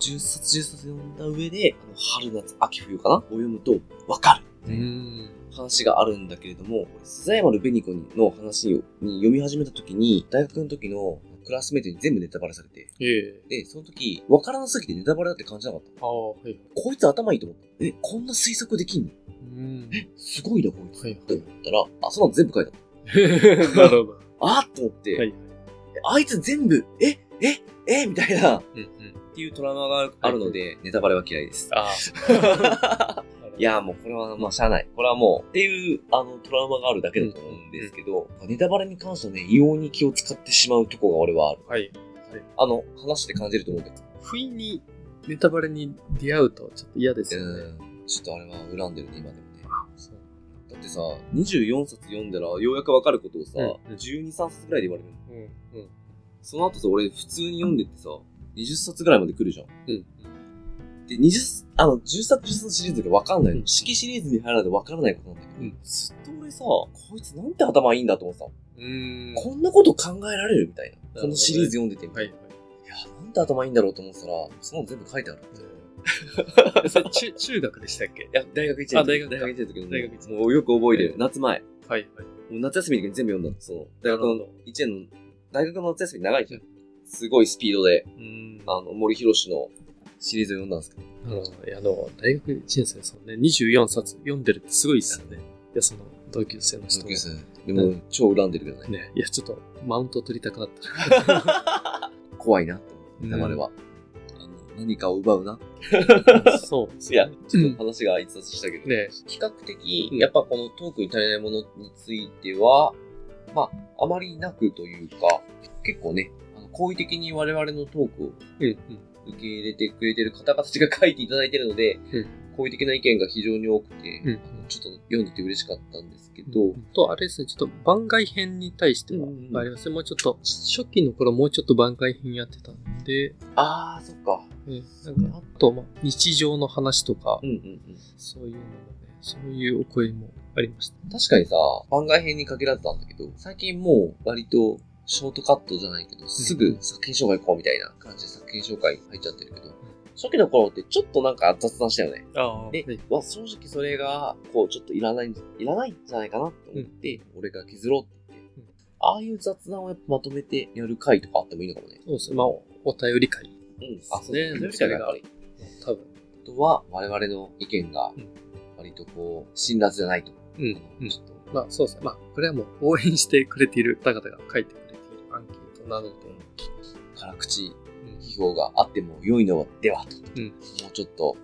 10冊10冊読んだ上で、あの春夏秋冬かな？を読むとわかるうん。話があるんだけれども、スザヤマル紅子の話をに読み始めた時に、大学の時のクラスメイトに全部ネタバレされて、ええで、その時、わからなすぎてネタバレだって感じなかった。ああ、はい。こいつ頭いいと思って、え、こんな推測できんの？うん。すごいな、こいつ。はいって思ったら、あ、その後全部書いてあっなるほど。た。あーっと思って、はい。あいつ全部、え、え、えみたいな、っうんうん。ていうトラウマがあるので、ネタバレは嫌いです。ああ。(laughs) いや、もうこれは、まあ、しゃあない。これはもう、っていう、あの、トラウマがあるだけだと思うんですけど、ネタバレに関してはね、異様に気を使ってしまうとこが俺はある。はい。あの、話して感じると思うんだけど。不意にネタバレに出会うとちょっと嫌ですよね。うん。ちょっとあれは恨んでるね、今でもね。そうだってさ、24冊読んだらようやくわかることをさ、うん12、3冊ぐらいで言われるの。うん。うん。その後さ、俺普通に読んでってさ、20冊ぐらいまで来るじゃん。うん。で、20、あの、10冊、10冊シリーズがわかんないの。うん式シリーズに入らないとわからないことなんだけど、うんずっと俺さ、こいつなんて頭いいんだと思ってたの。うん。こんなこと考えられるみたいな。このシリーズ読んでてみたはいいな。いや、なんて頭いいんだろうと思ってたら、その全部書いてある。はい。(laughs) それ中、中学でしたっけ？いや、大学1年あ大学大学1年の時の、大学もうよく覚えてる。はい夏前。はい。もう夏休みの時に全部読んだの。その、大学のなるほど1年の、大学の夏休み長いじゃん。すごいスピードで、うん。あの、森博のシリーズを読んだんですけど。なるほど。いや、あの、大学1年生ですもんね。24冊読んでるってすごいですよね。いや、その、同級生の人も。同級生。でも、超恨んでるけどね。ね。いや、ちょっと、マウント取りたくなった。(laughs) 怖いなって思う。ネタバレは。あの、何かを奪うな。(laughs) そうですいやね。、ちょっと話が逸脱したけど。ね比較的う、んやっぱこのトークに足りないものについては、まあ、あまりなくというか、結構ね、あの好意的に我々のトークをうん。うん。受け入れてくれてる方々たちが書いていただいてるので、うん好意的な意見が非常に多くて、うんちょっと読んでて嬉しかったんですけど、と、あれですね、ちょっと番外編に対してはありますね。もうちょっと、初期の頃もうちょっと番外編やってたんで、あー、そっか。ねなんか、あと、まあ、日常の話とかうん、うんうん。そういうのもね、そういうお声もありました。確かにさ、番外編に限らずなんだけど、最近もう割とショートカットじゃないけど、すぐ作品紹介行こうみたいな感じで作品紹介入っちゃってるけど、初期の頃ってちょっとなんか雑談したよね。ああ。ではい、まあ正直それが、こう、ちょっといらない、いらないんじゃないかなって思って、俺が削ろうって言って、うんああいう雑談をやっぱまとめてやる回とかあってもいいのかもね。そうですね。まあ、お便り会。うん。ああ、そうね。ねそれがやっぱり。多分。あとは、我々の意見がうん、割とこう、辛辣じゃないと。うん。うんちょっと、まあそうですね。まあ、これはもう応援してくれている方々が書いてなどと、辛口うん批評があっても良いのではと。うんもうちょっと。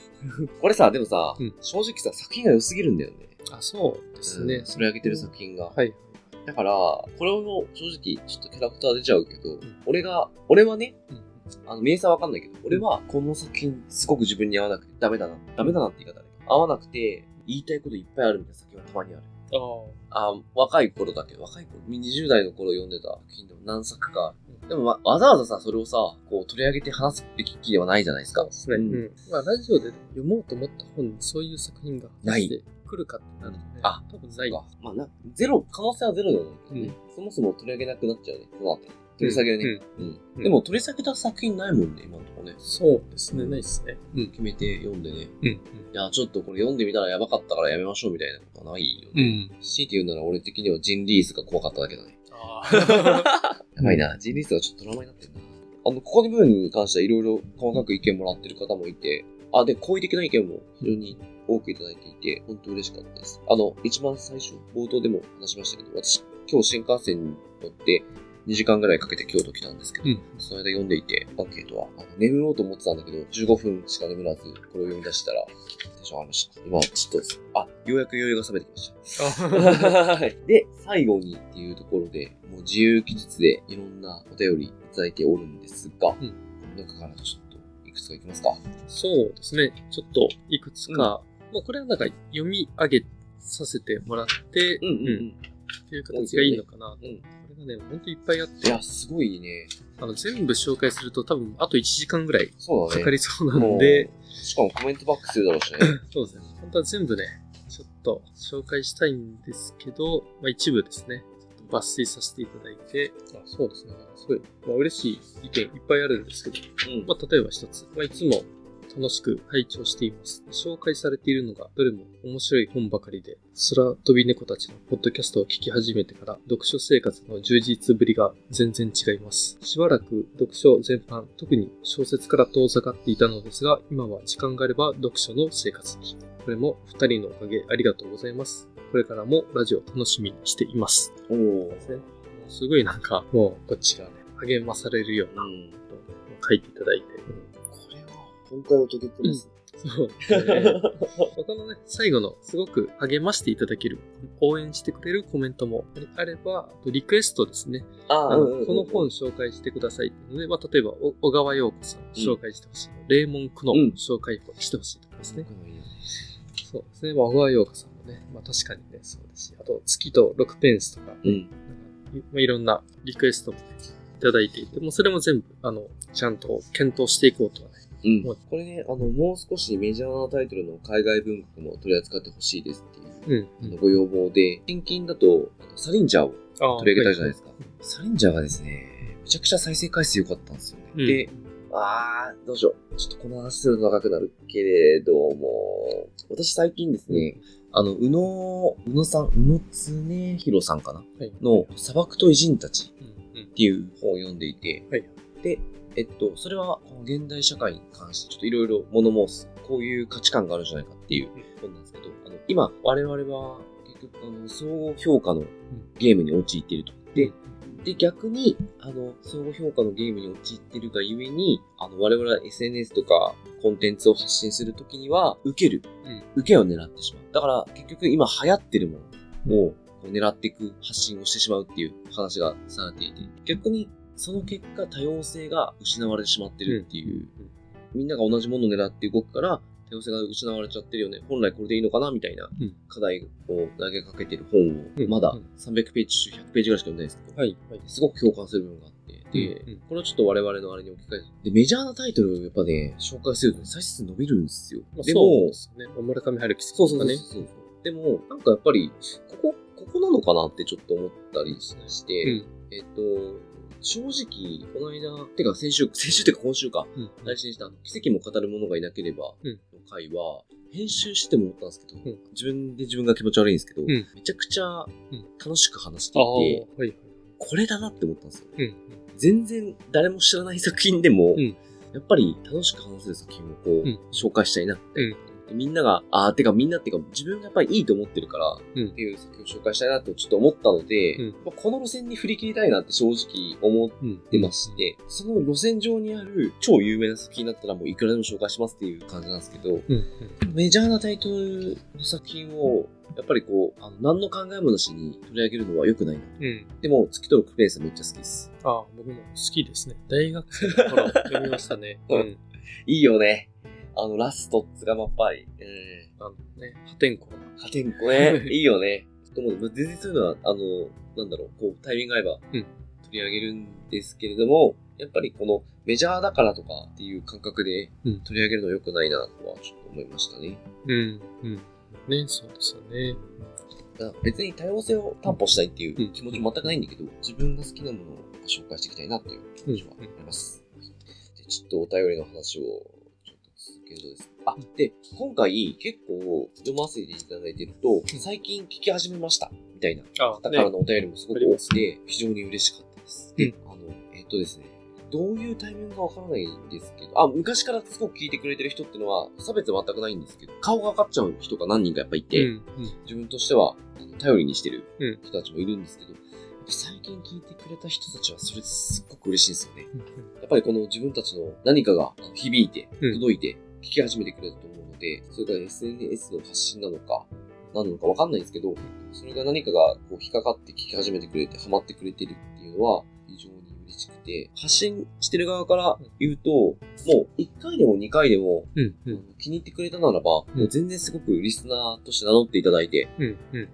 (laughs) これさ、でもさ、うん正直さ、作品が良すぎるんだよね。あ、そうですね。うん取り上げてる作品が。はい。だから、これを正直、ちょっとキャラクター出ちゃうけど、俺が、俺はね、うんあの、名さんわかんないけど、俺はこの作品すごく自分に合わなくてダメだな、ダメだなって言い方で。合わなくて、言いたいこといっぱいあるみたいな作品はたまにある。ああ若い頃だけ？ど、若い頃、20代の頃読んでた作品でも何作か。でも、わわざわざさ、それをさ、こう取り上げて話すべき機ではないじゃないですか。そうですね。ううんん。まあ、ラジオで読もうと思った本にそういう作品がない出てくるかってなるとね。あ多分ない。まあな、ゼロ、可能性はゼロではないけどね。うんそもそも取り上げなくなっちゃうね。この後。取り下げるね。うん。うんでも取り下げた作品ないもんね、今のとこね。そうですね。ないですね。うん。決めて読んでね。うん。いや、ちょっとこれ読んでみたらやばかったからやめましょうみたいなことはないようね。ん。強いて言うなら俺的にはジンリースが怖かっただけだね。ああ。やばいな。ジンリースはちょっとトラウマになってるな。あの、ここの部分に関してはいろいろ細かく意見もらってる方もいて、あ、で、好意的な意見も非常に多くいただいていて、本当嬉しかったです。あの、一番最初、冒頭でも話しましたけど、私、今日新幹線に乗って、2時間ぐらいかけて京都来たんですけど、うんその間読んでいて、アンケートは、あの眠ろうと思ってたんだけど、15分しか眠らず、これを読み出したら、テンション上がりました。今、ちょっと、あ、ようやく余裕が冷めてきました。はい (laughs) で、最後にっていうところで、もう自由記述でいろんなお便りいただいておるんですが、うんこの中からちょっといくつかいきますか？そうですね。ちょっと、いくつか、まあ、これはなんか読み上げさせてもらって、うんうんうん。っていう形がいいのかな。うん。がね、ほんといっぱいあって、いや、すごいね。あの、全部紹介すると多分、あと1時間ぐらい。かかりそうなんで、もうしかもコメントバックするだろうしね。そうですね。本当は全部ね、ちょっと紹介したいんですけど、まあ一部ですね、抜粋させていただいて、あそうですね。すごい、まあ嬉しい意見いっぱいあるんですけど、うん。まあ例えば一つ、まあいつも楽しく拝聴しています。紹介されているのがどれも面白い本ばかりで、空飛び猫たちのポッドキャストを聞き始めてから読書生活の充実ぶりが全然違います。しばらく読書全般、特に小説から遠ざかっていたのですが、今は時間があれば読書の生活に。これも二人のおかげありがとうございます。これからもラジオ楽しみにしています。おーですごいなんか、もうこっちがね、励まされるような書いていただいて、今回お届けます。そうですね。(laughs) 他のね、最後のすごく励ましていただける、応援してくれるコメントもあれば、リクエストですね。ああのこの本紹介してくださいっていうので、まあ、例えば、お小川陽子さん紹介してほしい、レーモンクのうん紹介してほしいとかですね。そうですね。まあ、小川陽子さんもね、まあ確かにね、そうですし、あと月と6ペンスとか、うん。まあ、いろんなリクエストもいただいていて、もうそれも全部、あの、ちゃんと検討していこうとはね。うんこれね、あの、もう少しメジャーなタイトルの海外文学も取り扱ってほしいですっていう、うん。あのご要望で、近々だと、サリンジャーをあ取り上げたじゃないですか。はサリンジャーがですね、めちゃくちゃ再生回数良かったんですよね。うんで、あー、どうしよう。ちょっとこの話すると長くなるけれども、私最近ですね、あの、宇野、宇野さん、宇野常弘さんかな？はい。の砂漠と偉人たちっていう本を読んでいて、はいで、えっと、それはこの現代社会に関してちょっといろいろ物申す、こういう価値観があるんじゃないかっていう本なんですけど、あの今、我々は結局、あの、総合評価のゲームに陥っていると。で、で、逆に、あの、相互評価のゲームに陥ってるがゆえに、あの、我々は SNS とかコンテンツを発信するときには、受ける。うん受けを狙ってしまう。だから、結局今流行ってるものを狙っていく発信をしてしまうっていう話がされていて、逆に、その結果多様性が失われてしまってるっていう、みんなが同じものを狙って動くから、多様性が失われちゃってるよね。本来これでいいのかな？みたいなうん課題を投げかけてる本を、うんまだうん300ページ中100ページぐらいしか読んでないんですけど、はい。はい。すごく共感する部分があって、で、うんうんこれはちょっと我々のあれに置き換えて、で、メジャーなタイトルをやっぱね、紹介すると、ね、再生数伸びるんですよ。まあ、でそうもで、すね。村上春樹さんそうそうとかね。そうそう。でも、なんかやっぱり、ここ、ここなのかなってちょっと思ったりして、えっ、と、正直、この間、てか先週、(laughs) 先週ってか今週か、うん。配信した、奇跡も語る者がいなければ、うんの回は、編集しても思ったんですけど、うん自分で自分が気持ち悪いんですけど、んめちゃくちゃん楽しく話してあいて、あ、はいはい。これだなって思ったんですよ。うん。全然誰も知らない作品でも、うんやっぱり楽しく話せる作品をこう、うん紹介したいなって。みんなが、あーてかみんなっていうか自分がやっぱりいいと思ってるから、うんっていう作品を紹介したいなとちょっと思ったので、うんまあこの路線に振り切りたいなって正直思っうん。てまして、その路線上にある超有名な作品だったらもういくらでも紹介しますっていう感じなんですけど、うん。メジャーなタイトルの作品を、やっぱりこう、あの何の考えもなしに取り上げるのは良くないな。うん。でも、月とロックペースはめっちゃ好きです。ああ、僕も好きですね。大学生の頃読みましたね。う (laughs) んうん。いいよね。あの、ラストっつがまっぱり。えあのね、破天荒な。ー、破天荒ね。(laughs) いいよね。と思う。全然そういうのは、あの、なんだろう、こう、タイミング合えば、うん取り上げるんですけれども、やっぱりこのメジャーだからとかっていう感覚でうん取り上げるのは良くないなとはちょっと思いましたね。うん。うん。ね、そうですよね。別に多様性を担保したいっていううん気持ちも全くないんだけど、自分が好きなものを紹介していきたいなっていう気持ちはあります。でちょっとお便りの話をけるとですね。あ、で、今回結構読ませていただいてると、最近聞き始めました、みたいなあ方からのお便りもすごく多くて、非常に嬉しかったです。で、あの、えっとですね、どういうタイミングかわからないんですけど、あ、昔からすごく聞いてくれてる人っていうのは、差別は全くないんですけど、顔が分かっちゃう人が何人かやっぱいて、うん。自分としては頼りにしてるうん人たちもいるんですけど、最近聞いてくれた人たちはそれですっごく嬉しいんですよね。うん。やっぱりこの自分たちの何かが響いて、うん届いて、聞き始めてくれたと思うので、それが SNS の発信なのか、何なのかわかんないんですけど、それが何かがこう引っかかって聞き始めてくれて、ハマってくれてるっていうのは非常に嬉しくて、発信してる側から言うと、もう1回でも2回でもうん。うあのん。気に入ってくれたならば、うんもう全然すごくリスナーとして名乗っていただいて、うん。うん。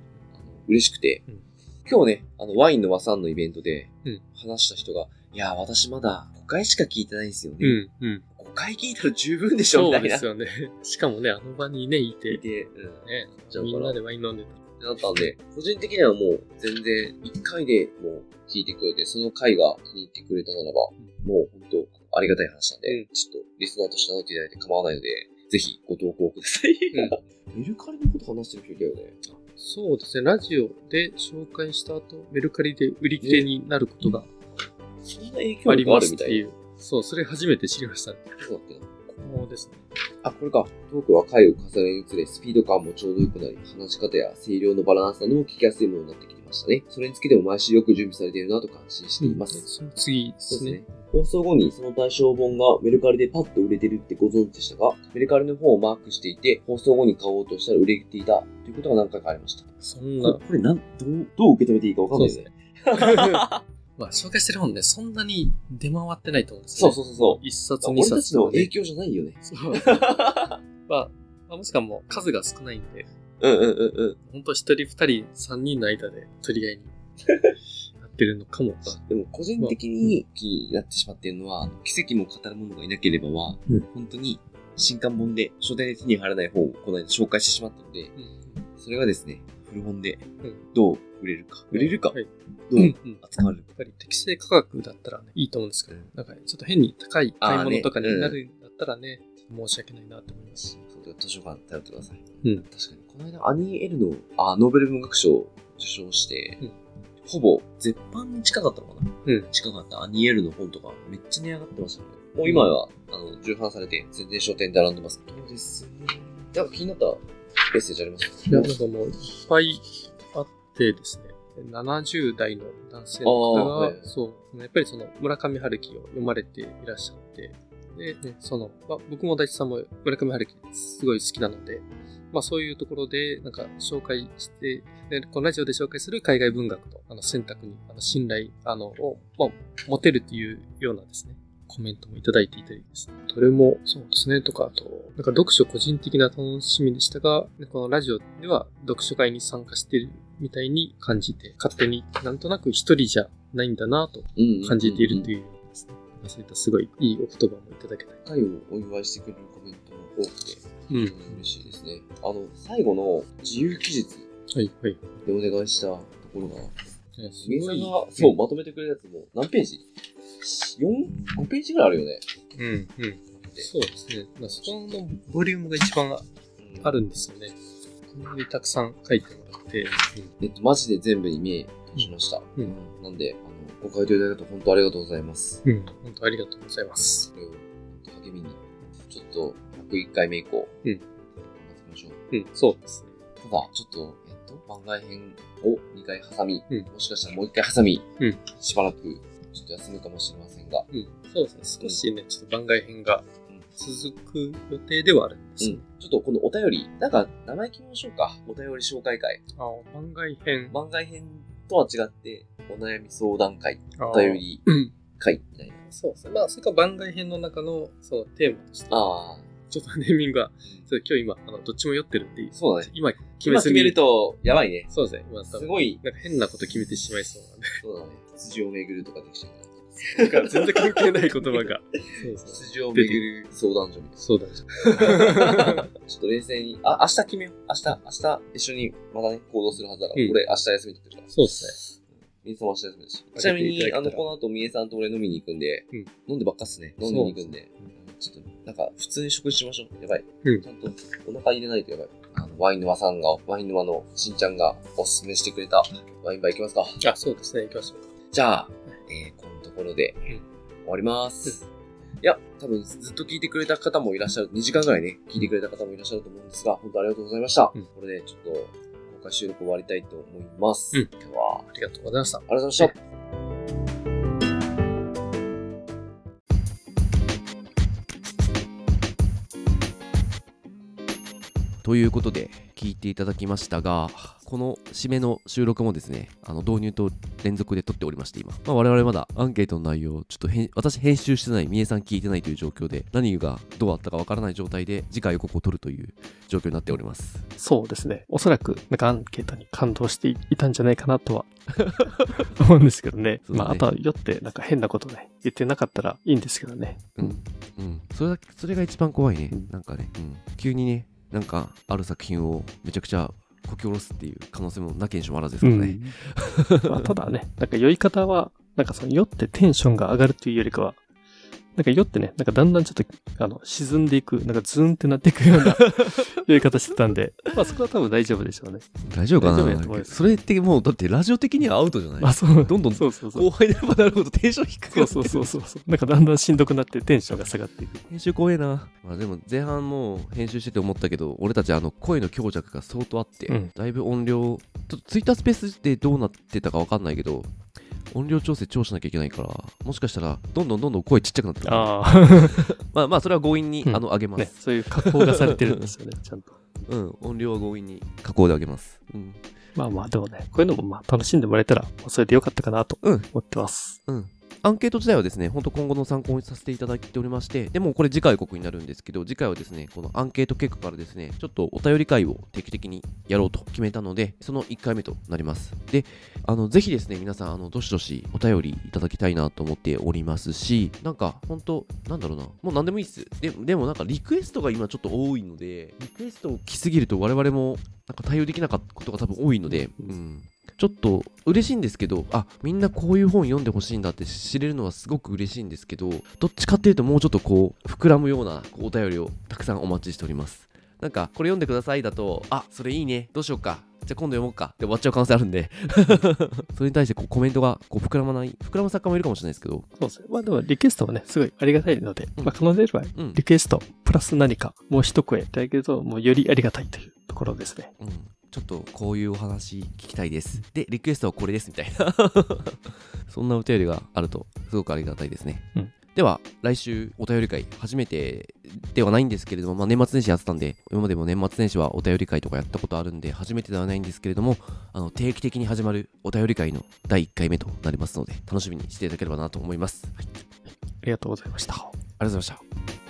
嬉しくて、うん今日ね、あの、ワインの和さんのイベントでうん、話した人が、いや、私まだ5回しか聞いてないんですよね。うん。うん。5回聞いたら十分でしょみたいな。そうですよね。しかもね、あの場にね、いて、で、うん。ねじゃあ、みんなでワイン飲んでなったんで、個人的にはもう全然1回でもう聞いてくれて、その回が気に入ってくれたならば、もう本当ありがたい話なんで、うんちょっとリスナーとして名乗っていただいて構わないので、ぜひご投稿ください。メルカリのこと話してる人いたよね。そうですね、ラジオで紹介した後、メルカリで売り切れになることがそんな影響あり力あ。るみたいうそう、それ初めて知りましたね。そうだっけな。こうですね。あ、これか。トークは回を重ねにつれ、スピード感もちょうど良くなり、話し方や声量のバランスなども聞きやすいものになってきてましたね。それにつけても毎週よく準備されているなと感心しています。その次ですね。放送後にその対象本がメルカリでパッと売れてるってご存知でしたが、メルカリの方をマークしていて、放送後に買おうとしたら売れていたということが何回かありました。そんなこ。これなん、どう、どう受け止めていいかわかんないですね。(laughs) まあ、紹介してる本ね、そんなに出回ってないと思うんですよね。そうそうそうそう。一冊、俺二たちの。影響じゃないよね。そう。(laughs) まあ、まあもしかも数が少ないんで、うんうんうんうん。本当一人二人三人の間で取り合いになってるのかも。でも個人的に気になってしまっているのは、奇跡も語る者がいなければは、うん本当に新刊本で書店で手に入らない本をこの間紹介してしまったので、それがですね、古本でうん。どう売れるか、売れるか、はい。どううんうん扱われるか。やっぱり適正価格だったらね、いいと思うんですけど、なんかちょっと変に高い買い物とかになるんだったらね、申し訳ないなと思います。図書館頼ってください。うん。確かに、この間アニー・エルの、あ、ノーベル文学賞を受賞して、うん。ほぼ絶版に近かったのかな。うん。近かった。アニー・エルの本とかめっちゃ値上がってましたね。もう今は、あの、重版されて、全然書店で並んでます。そうですね。なんか気になったメッセージあります？いや、なんかもういっぱいあってですね、70代の男性の方が、はい。そう、やっぱりその村上春樹を読まれていらっしゃって、で、ね、その、まあ、僕も大地さんも村上春樹すごい好きなので、まあそういうところで、なんか紹介して、でこのラジオで紹介する海外文学のあの選択にあの信頼あのを、まあ、持てるというようなですね、コメントもいただいていたりですね。それも、そうですね、とか、あと、なんか読書個人的な楽しみでしたが、このラジオでは読書会に参加しているみたいに感じて、勝手になんとなく一人じゃないんだなと感じているという。ですね。そういったすごいいいお言葉もいただけたり。回をお祝いしてくれるコメントも多くて、うん。嬉しいですね。あの、最後の自由記述はい、はい。でお願いしたところが、名さんが、そう、まとめてくれたやつも、何ページ ?4、5ページぐらいあるよね。うん、うん。そうですね。まあ、そこのボリュームが一番あるんですよね。こんなにたくさん書いてもらって。えっと、マジで全部に目通しました。うんなんで、あの、ご回答いただいた本当ありがとうございます。うん。本当ありがとうございます。これを励みに、ちょっと、101回目以降、うん頑張っていきましょう。うん、そうですね。ただ、ちょっと、と、番外編を2回挟み、うんもしかしたらもう1回挟み、うんしばらく、ちょっと休むかもしれませんが、うん、そうですね。少しね、ちょっと番外編がうん続く予定ではあるんですよ。うん。ちょっとこのお便り、なんか、名前決めましょうか。お便り紹介会。あ番外編。番外編とは違って、お悩み相談会、あお便りうん。会みたいな。そうですね。まあ、それか番外編の中の、そのテーマとして、ああ、ちょっとネーミングが、ちょっと今日今、あの、どっちも酔ってるっていう。そうだね。今、決めずに。今決めると、やばいね。そうですね。今すごい、なんか変なこと決めてしまいそうなんで。そうだね。辻を巡るとかできちゃうから。だから全然関係ない言葉が。そうそう。辻を巡る相談所みたいそうだね。な。(laughs) ちょっと冷静に、あ、明日決めよう。明日、明日一緒にまだね、行動するはずだから、うん俺明日休み取ってるから。そうですね。みーさんも明日休みだし。ちなみに、あの、この後、みえさんと俺飲みに行くんで、うん飲んでばっかっすね。飲んでに行くんで。ちょっと、なんか、普通に食事しましょう。やばい。うんちゃんと、お腹入れないとやばい。あの、ワイン沼さんが、ワイン沼のしんちゃんがおすすめしてくれたワインバー行きますか。あ、そうですね。行きましょうか。じゃあ、えー、このところで、終わります。いや、多分ずっと聞いてくれた方もいらっしゃる、2時間ぐらいね、聞いてくれた方もいらっしゃると思うんですが、本当ありがとうございました。うんこれでちょっと、公開収録終わりたいと思います。うん今日は、ありがとうございました。ありがとうございました。ということで、聞いていただきましたが、この締めの収録もですね、あの導入と連続で撮っておりまして、今。まあ、我々まだアンケートの内容をちょっと編私編集してない、みえさん聞いてないという状況で、何がどうあったかわからない状態で次回予告を撮るという状況になっております。そうですね。おそらく、なんかアンケートに感動していたんじゃないかなとは (laughs) 思うんですけどね。ねまあ、あとは酔って、なんか変なことね、言ってなかったらいいんですけどね。うん。うん。それだそれが一番怖いね。うんなんかね、うん。急にね、なんか、ある作品をめちゃくちゃこき下ろすっていう可能性もなきにしもあらずですからね。まあ、ただね、なんか酔い方は、なんかその酔ってテンションが上がるというよりかは、なんか酔ってね、なんかだんだんちょっと、あの、沈んでいく、なんかズーンってなっていくような (laughs) 酔い方してたんで、まあそこは多分大丈夫でしょうね。大丈夫かな？それってもう、だってラジオ的にはアウトじゃない？まあそう、どんどんそうそうそう。後輩になればなるほどテンション低くなってそうそうそうそう。なんかだんだんしんどくなってテンションが下がっていく。編集怖えな。まあでも前半もう編集してて思ったけど、俺たちあの声の強弱が相当あって、うんだいぶ音量、ちょっとツイッタースペースでどうなってたかわかんないけど、音量調整超しなきゃいけないから、もしかしたらどんどんどんどん声ちっちゃくなってくる。あ (laughs) あ、まあまあそれは強引に、うんあの上げます。ね、そういう (laughs) 加工がされてるんですよね、(laughs) ちゃんと。うん、音量は強引に加工で上げます。うん。まあまあ、でもね、こういうのもまあ楽しんでもらえたら、それでよかったかなとうん思ってます。うん。アンケート自体はですね、本当今後の参考にさせていただいておりまして、でもこれ次回告になるんですけど、次回はですね、このアンケート結果からですね、ちょっとお便り会を定期的にやろうと決めたので、その1回目となります。で、あの、ぜひですね、皆さん、あの、どしどしお便りいただきたいなと思っておりますし、なんか、本当なんだろうな、もう何でもいいっす。ででもなんかリクエストが今ちょっと多いので、リクエストを来すぎると我々もなんか対応できなかったことが多分多いので、うん。ちょっと嬉しいんですけど、あ、みんなこういう本読んでほしいんだって知れるのはすごく嬉しいんですけど、どっちかっていうともうちょっとこう、膨らむようなお便りをたくさんお待ちしております。なんか、これ読んでくださいだと、あ、それいいね、どうしようか、じゃあ今度読もうか。って終わっちゃう可能性あるんで、(laughs) それに対してこうコメントがこう膨らまない、膨らむ作家もいるかもしれないですけど、そうですね。まあでもリクエストはね、すごいありがたいので、うん。まあ可能であれば、うん。リクエスト、プラス何か、もう一声いただけると、もうよりありがたいというところですね。うん、ちょっとこういうお話聞きたいです。で、リクエストはこれですみたいな。(laughs) そんなお便りがあるとすごくありがたいですね。うんでは、来週お便り会、初めてではないんですけれども、まあ、年末年始やってたんで、今までも年末年始はお便り会とかやったことあるんで、初めてではないんですけれども、あの定期的に始まるお便り会の第1回目となりますので、楽しみにしていただければなと思います。はい、ありありがとうございました。がとうございました。